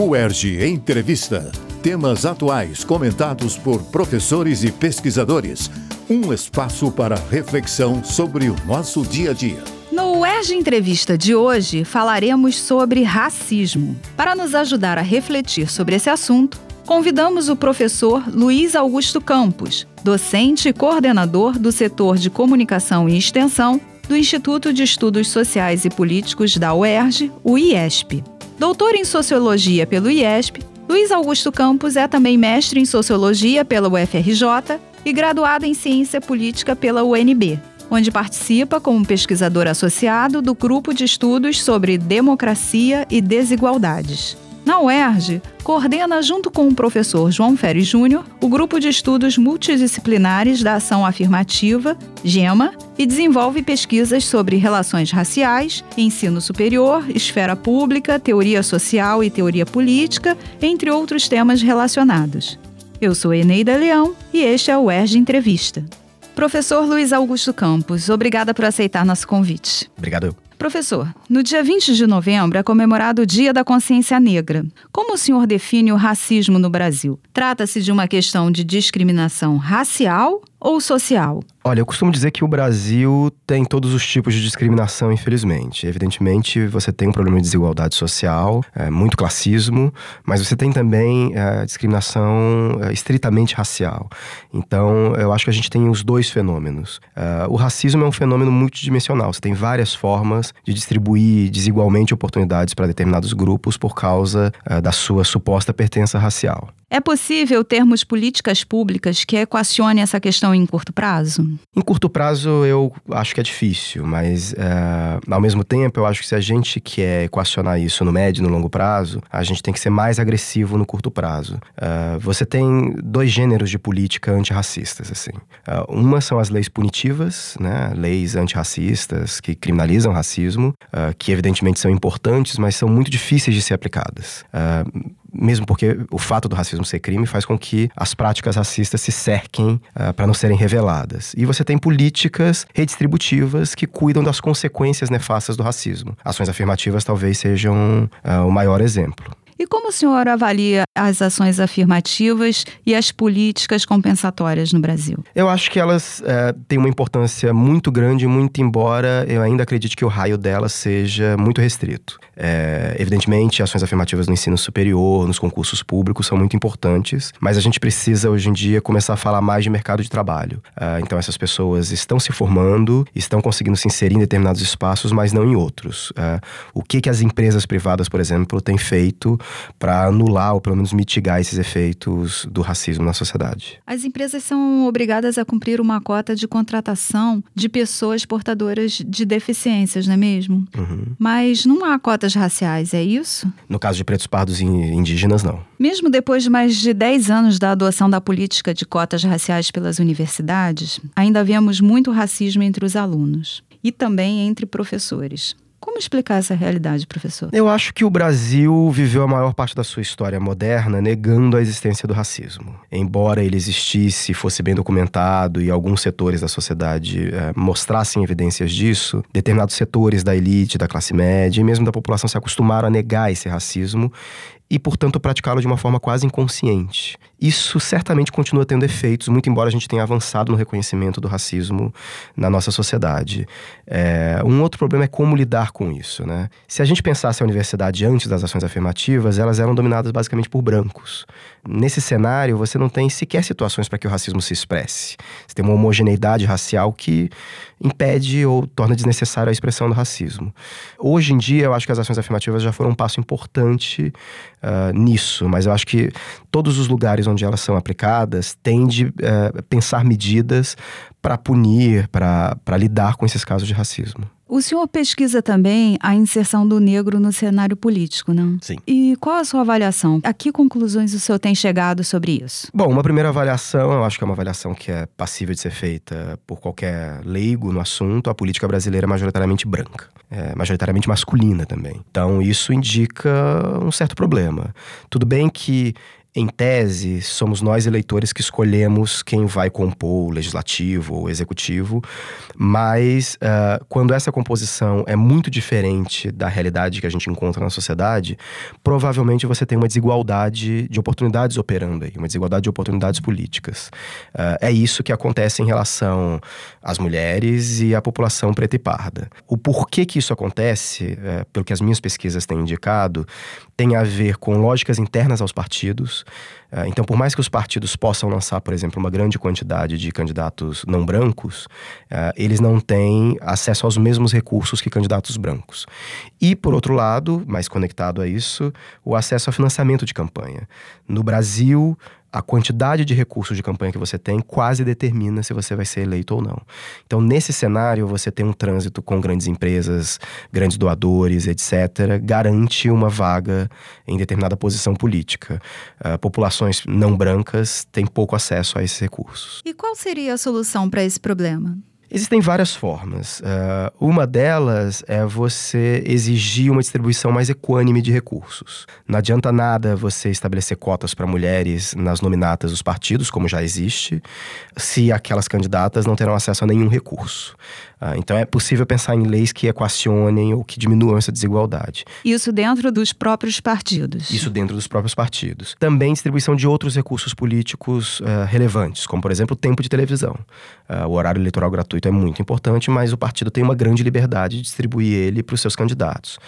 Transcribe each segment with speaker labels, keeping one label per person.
Speaker 1: UERJ Entrevista. Temas atuais comentados por professores e pesquisadores. Um espaço para reflexão sobre o nosso dia a dia.
Speaker 2: No UERJ Entrevista de hoje, falaremos sobre racismo. Para nos ajudar a refletir sobre esse assunto, convidamos o professor Luiz Augusto Campos, docente e coordenador do setor de comunicação e extensão do Instituto de Estudos Sociais e Políticos da UERJ, o IESP. Doutor em Sociologia pelo IESP, Luiz Augusto Campos é também mestre em Sociologia pela UFRJ e graduado em Ciência Política pela UNB, onde participa como pesquisador associado do Grupo de Estudos sobre Democracia e Desigualdades. Na UERJ, coordena, junto com o professor João Ferri Júnior, o Grupo de Estudos Multidisciplinares da Ação Afirmativa, GEMA, e desenvolve pesquisas sobre relações raciais, ensino superior, esfera pública, teoria social e teoria política, entre outros temas relacionados. Eu sou Eneida Leão e este é o UERJ Entrevista. Professor Luiz Augusto Campos, obrigada por aceitar nosso convite.
Speaker 3: Obrigado.
Speaker 2: Professor, no dia 20 de novembro é comemorado o Dia da Consciência Negra. Como o senhor define o racismo no Brasil? Trata-se de uma questão de discriminação racial ou social?
Speaker 3: Olha, eu costumo dizer que o Brasil tem todos os tipos de discriminação, infelizmente. Evidentemente, você tem um problema de desigualdade social, é, muito classismo, mas você tem também é, discriminação é, estritamente racial. Então, eu acho que a gente tem os dois fenômenos. É, o racismo é um fenômeno multidimensional. Você tem várias formas de distribuir desigualmente oportunidades para determinados grupos por causa é, da sua suposta pertença racial.
Speaker 2: É possível termos políticas públicas que equacionem essa questão em curto prazo?
Speaker 3: Em curto prazo, eu acho que é difícil, mas uh, ao mesmo tempo, eu acho que se a gente quer equacionar isso no médio e no longo prazo, a gente tem que ser mais agressivo no curto prazo. Uh, você tem dois gêneros de política antirracistas, assim. Uh, uma são as leis punitivas, né? Leis antirracistas que criminalizam racismo, que evidentemente são importantes, mas são muito difíceis de ser aplicadas mesmo porque o fato do racismo ser crime faz com que as práticas racistas se cerquem uh, para não serem reveladas. E você tem políticas redistributivas que cuidam das consequências nefastas do racismo. Ações afirmativas talvez sejam uh, o maior exemplo.
Speaker 2: E como o senhor avalia as ações afirmativas e as políticas compensatórias no Brasil?
Speaker 3: Eu acho que elas é, têm uma importância muito grande, muito embora eu ainda acredite que o raio delas seja muito restrito. É, evidentemente, ações afirmativas no ensino superior, nos concursos públicos são muito importantes, mas a gente precisa hoje em dia começar a falar mais de mercado de trabalho. É, então, essas pessoas estão se formando, estão conseguindo se inserir em determinados espaços, mas não em outros. O que, que as empresas privadas, por exemplo, têm feito para anular ou pelo menos mitigar esses efeitos do racismo na sociedade.
Speaker 2: As empresas são obrigadas a cumprir uma cota de contratação de pessoas portadoras de deficiências, não é mesmo? Uhum. Mas não há cotas raciais, é isso?
Speaker 3: No caso de pretos pardos e indígenas, não.
Speaker 2: Mesmo depois de mais de 10 anos da adoção da política de cotas raciais pelas universidades, ainda vemos muito racismo entre os alunos e também entre professores. Como explicar essa realidade, professor?
Speaker 3: Eu acho que o Brasil viveu a maior parte da sua história moderna negando a existência do racismo. Embora ele existisse, fosse bem documentado e alguns setores da sociedade é, mostrassem evidências disso, determinados setores da elite, da classe média e mesmo da população se acostumaram a negar esse racismo e, portanto, praticá-lo de uma forma quase inconsciente. Isso certamente continua tendo efeitos, muito embora a gente tenha avançado no reconhecimento do racismo na nossa sociedade. É, um outro problema é como lidar com isso. Né? Se a gente pensasse a universidade antes das ações afirmativas, elas eram dominadas basicamente por brancos. Nesse cenário, você não tem sequer situações para que o racismo se expresse. Você tem uma homogeneidade racial que impede ou torna desnecessária a expressão do racismo. Hoje em dia, eu acho que as ações afirmativas já foram um passo importante uh, nisso, mas eu acho que todos os lugares onde elas são aplicadas têm de uh, pensar medidas para punir, para lidar com esses casos de racismo.
Speaker 2: O senhor pesquisa também a inserção do negro no cenário político, não?
Speaker 3: Sim.
Speaker 2: E qual a sua avaliação? A que conclusões o senhor tem chegado sobre isso?
Speaker 3: Bom, uma primeira avaliação, eu acho que é uma avaliação que é passível de ser feita por qualquer leigo no assunto. A política brasileira é majoritariamente branca, é majoritariamente masculina também. Então, isso indica um certo problema. Tudo bem que em tese, somos nós eleitores que escolhemos quem vai compor o legislativo ou executivo, mas uh, quando essa composição é muito diferente da realidade que a gente encontra na sociedade, provavelmente você tem uma desigualdade de oportunidades operando aí, uma desigualdade de oportunidades políticas. Uh, é isso que acontece em relação às mulheres e à população preta e parda. O porquê que isso acontece, uh, pelo que as minhas pesquisas têm indicado, tem a ver com lógicas internas aos partidos. Uh, então, por mais que os partidos possam lançar, por exemplo, uma grande quantidade de candidatos não brancos, uh, eles não têm acesso aos mesmos recursos que candidatos brancos. E, por outro lado, mais conectado a isso, o acesso ao financiamento de campanha. No Brasil, a quantidade de recursos de campanha que você tem quase determina se você vai ser eleito ou não. Então, nesse cenário, você tem um trânsito com grandes empresas, grandes doadores, etc., garante uma vaga em determinada posição política. Uh, populações não brancas têm pouco acesso a esses recursos.
Speaker 2: E qual seria a solução para esse problema?
Speaker 3: Existem várias formas. Uh, uma delas é você exigir uma distribuição mais equânime de recursos. Não adianta nada você estabelecer cotas para mulheres nas nominatas dos partidos, como já existe, se aquelas candidatas não terão acesso a nenhum recurso. Uh, então é possível pensar em leis que equacionem ou que diminuam essa desigualdade.
Speaker 2: Isso dentro dos próprios partidos.
Speaker 3: Isso dentro dos próprios partidos. Também distribuição de outros recursos políticos uh, relevantes, como por exemplo o tempo de televisão. o horário eleitoral gratuito gratuito é muito importante, mas o partido tem uma grande liberdade de distribuir ele para os seus candidatos.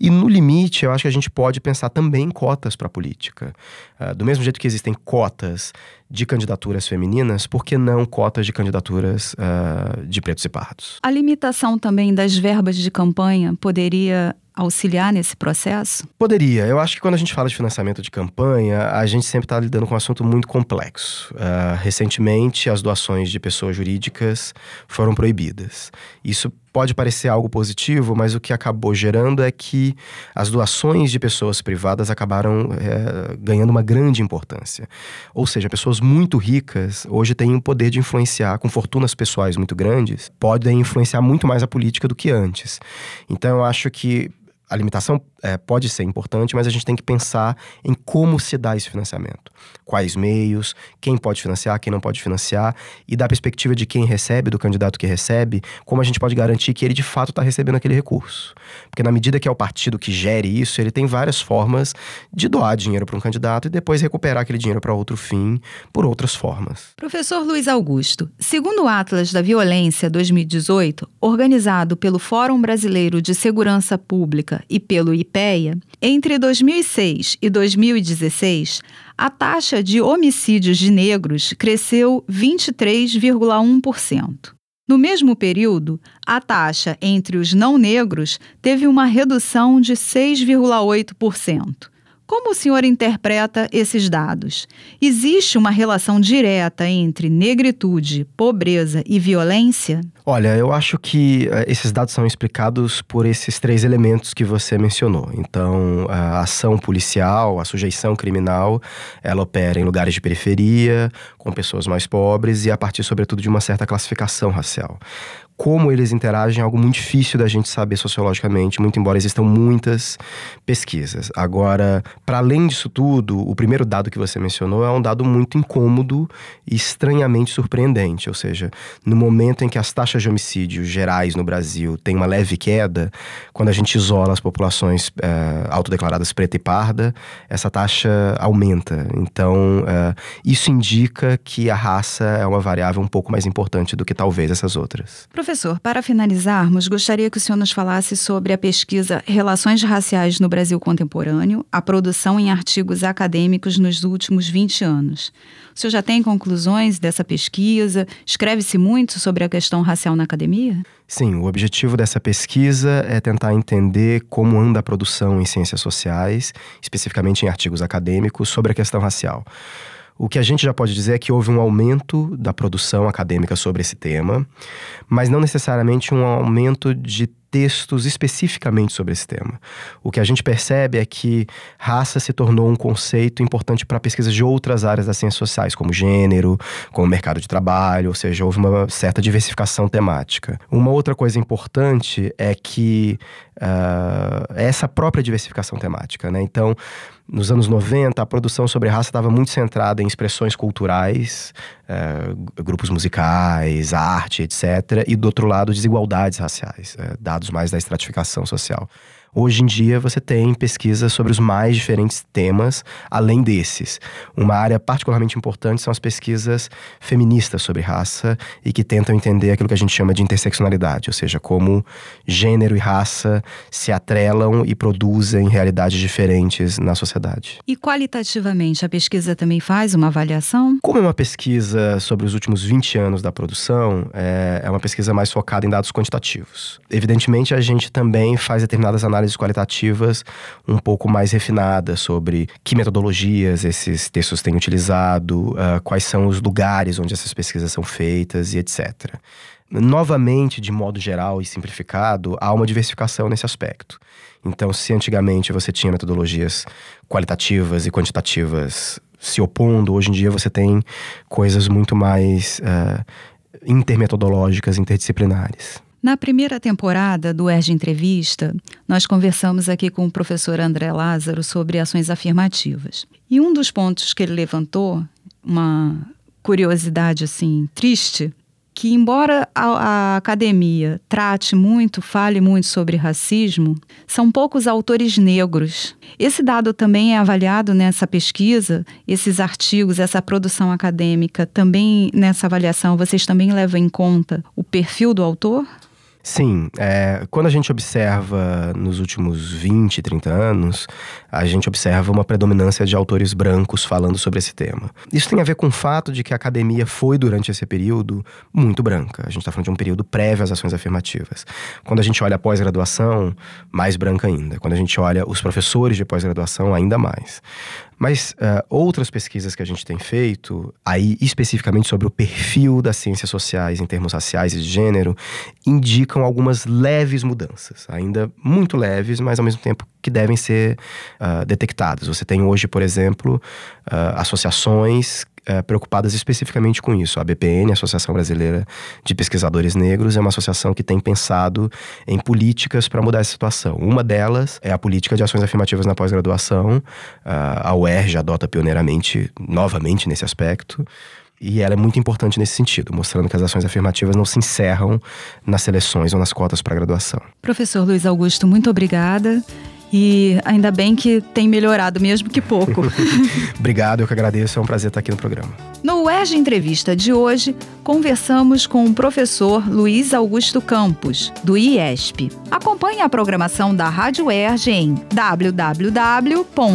Speaker 3: E no limite, eu acho que a gente pode pensar também em cotas para a política. Uh, do mesmo jeito que existem cotas de candidaturas femininas, por que não cotas de candidaturas uh, de pretos e pardos?
Speaker 2: A limitação também das verbas de campanha poderia auxiliar nesse processo?
Speaker 3: Poderia. Eu acho que quando a gente fala de financiamento de campanha, a gente sempre está lidando com um assunto muito complexo. Uh, recentemente, as doações de pessoas jurídicas foram proibidas. Isso pode parecer algo positivo, mas o que acabou gerando é que as doações de pessoas privadas acabaram é, ganhando uma grande importância. Ou seja, pessoas muito ricas hoje têm o poder de influenciar, com fortunas pessoais muito grandes, podem influenciar muito mais a política do que antes. Então eu acho que a limitação é, pode ser importante, mas a gente tem que pensar em como se dá esse financiamento. Quais meios, quem pode financiar, quem não pode financiar, e da perspectiva de quem recebe, do candidato que recebe, como a gente pode garantir que ele de fato está recebendo aquele recurso. Porque na medida que é o partido que gere isso, ele tem várias formas de doar dinheiro para um candidato e depois recuperar aquele dinheiro para outro fim por outras formas.
Speaker 2: Professor Luiz Augusto, segundo o Atlas da Violência 2018, organizado pelo Fórum Brasileiro de Segurança Pública e pelo IPEA, entre 2006 e 2016, a taxa de homicídios de negros cresceu 23,1%. No mesmo período, a taxa entre os não negros teve uma redução de 6,8%. Como o senhor interpreta esses dados? Existe uma relação direta entre negritude, pobreza e violência?
Speaker 3: Olha, eu acho que uh, esses dados são explicados por esses três elementos que você mencionou. Então, a ação policial, a sujeição criminal, ela opera em lugares de periferia, com pessoas mais pobres e a partir, sobretudo, de uma certa classificação racial como eles interagem é algo muito difícil da gente saber sociologicamente, muito embora existam muitas pesquisas. Agora, para além disso tudo, o primeiro dado que você mencionou é um dado muito incômodo e estranhamente surpreendente, ou seja, no momento em que as taxas de homicídio gerais no Brasil têm uma leve queda, quando a gente isola as populações é, autodeclaradas preta e parda, essa taxa aumenta. Então, é, isso indica que a raça é uma variável um pouco mais importante do que talvez essas outras.
Speaker 2: Professor, para finalizarmos, gostaria que o senhor nos falasse sobre a pesquisa Relações Raciais no Brasil Contemporâneo, a produção em artigos acadêmicos nos últimos 20 anos. O senhor já tem conclusões dessa pesquisa? Escreve-se muito sobre a questão racial na academia?
Speaker 3: Sim, o objetivo dessa pesquisa é tentar entender como anda a produção em ciências sociais, especificamente em artigos acadêmicos, sobre a questão racial. O que a gente já pode dizer é que houve um aumento da produção acadêmica sobre esse tema, mas não necessariamente um aumento de textos especificamente sobre esse tema. O que a gente percebe é que raça se tornou um conceito importante para pesquisas de outras áreas das ciências sociais, como gênero, como mercado de trabalho, ou seja, houve uma certa diversificação temática. Uma outra coisa importante é que uh, essa própria diversificação temática, né? Então, Nos anos 90, a produção sobre raça estava muito centrada em expressões culturais, eh, grupos musicais, arte, etc. E do outro lado, desigualdades raciais, eh, dados mais da estratificação social. Hoje em dia, você tem pesquisas sobre os mais diferentes temas, além desses. Uma área particularmente importante são as pesquisas feministas sobre raça e que tentam entender aquilo que a gente chama de interseccionalidade, ou seja, como gênero e raça se atrelam e produzem realidades diferentes na sociedade.
Speaker 2: E qualitativamente, a pesquisa também faz uma avaliação?
Speaker 3: Como é uma pesquisa sobre os últimos 20 anos da produção, é, é uma pesquisa mais focada em dados quantitativos. Evidentemente, a gente também faz determinadas análises análises qualitativas um pouco mais refinadas sobre que metodologias esses textos têm utilizado, uh, quais são os lugares onde essas pesquisas são feitas e etc. Novamente, de modo geral e simplificado, há uma diversificação nesse aspecto. Então, se antigamente você tinha metodologias qualitativas e quantitativas se opondo, hoje em dia você tem coisas muito mais uh, intermetodológicas, interdisciplinares.
Speaker 2: Na primeira temporada do ERG Entrevista, nós conversamos aqui com o professor André Lázaro sobre ações afirmativas. E um dos pontos que ele levantou, uma curiosidade assim triste, que embora a, a, academia trate muito, fale muito sobre racismo, são poucos autores negros. Esse dado também é avaliado nessa pesquisa, esses artigos, essa produção acadêmica, também nessa avaliação, vocês também levam em conta o perfil do autor?
Speaker 3: Sim, é, quando a gente observa nos últimos 20, 30 anos, a gente observa uma predominância de autores brancos falando sobre esse tema. Isso tem a ver com o fato de que a academia foi, durante esse período, muito branca. A gente está falando de um período prévio às ações afirmativas. Quando a gente olha a pós-graduação, mais branca ainda. Quando a gente olha os professores de pós-graduação, ainda mais. Mas uh, outras pesquisas que a gente tem feito, aí especificamente sobre o perfil das ciências sociais em termos raciais e de gênero, indicam algumas leves mudanças. Ainda muito leves, mas ao mesmo tempo que devem ser uh, detectadas. Você tem hoje, por exemplo, uh, associações é, preocupadas especificamente com isso. A BPN, a Associação Brasileira de Pesquisadores Negros, é uma associação que tem pensado em políticas para mudar essa situação. Uma delas é a política de ações afirmativas na pós-graduação. a UERJ adota pioneiramente, novamente, nesse aspecto. E ela é muito importante nesse sentido, mostrando que as ações afirmativas não se encerram nas seleções ou nas cotas para graduação.
Speaker 2: Professor Luiz Augusto, muito obrigada. E ainda bem que tem melhorado, mesmo que pouco.
Speaker 3: Obrigado, eu que agradeço. É um prazer estar aqui no programa.
Speaker 2: No UERJ Entrevista de hoje, conversamos com o professor Luiz Augusto Campos, do IESP. Acompanhe a programação da Rádio UERJ em www.cte.com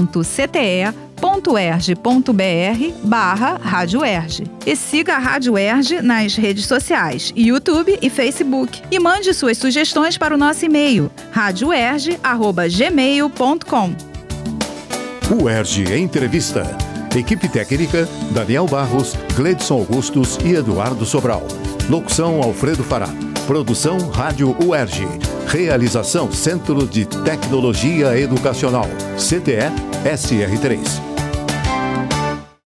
Speaker 2: www.erg.br barra Rádio Erge. E siga a Rádio Erge nas redes sociais, YouTube e Facebook. E mande suas sugestões para o nosso e-mail, radioerge.gmail.com.
Speaker 1: O Erge Entrevista. Equipe técnica, Daniel Barros, Gledson Augustos e Eduardo Sobral. Locução Alfredo Fará. Produção Rádio UERJ. Realização Centro de Tecnologia Educacional. CTE SR3.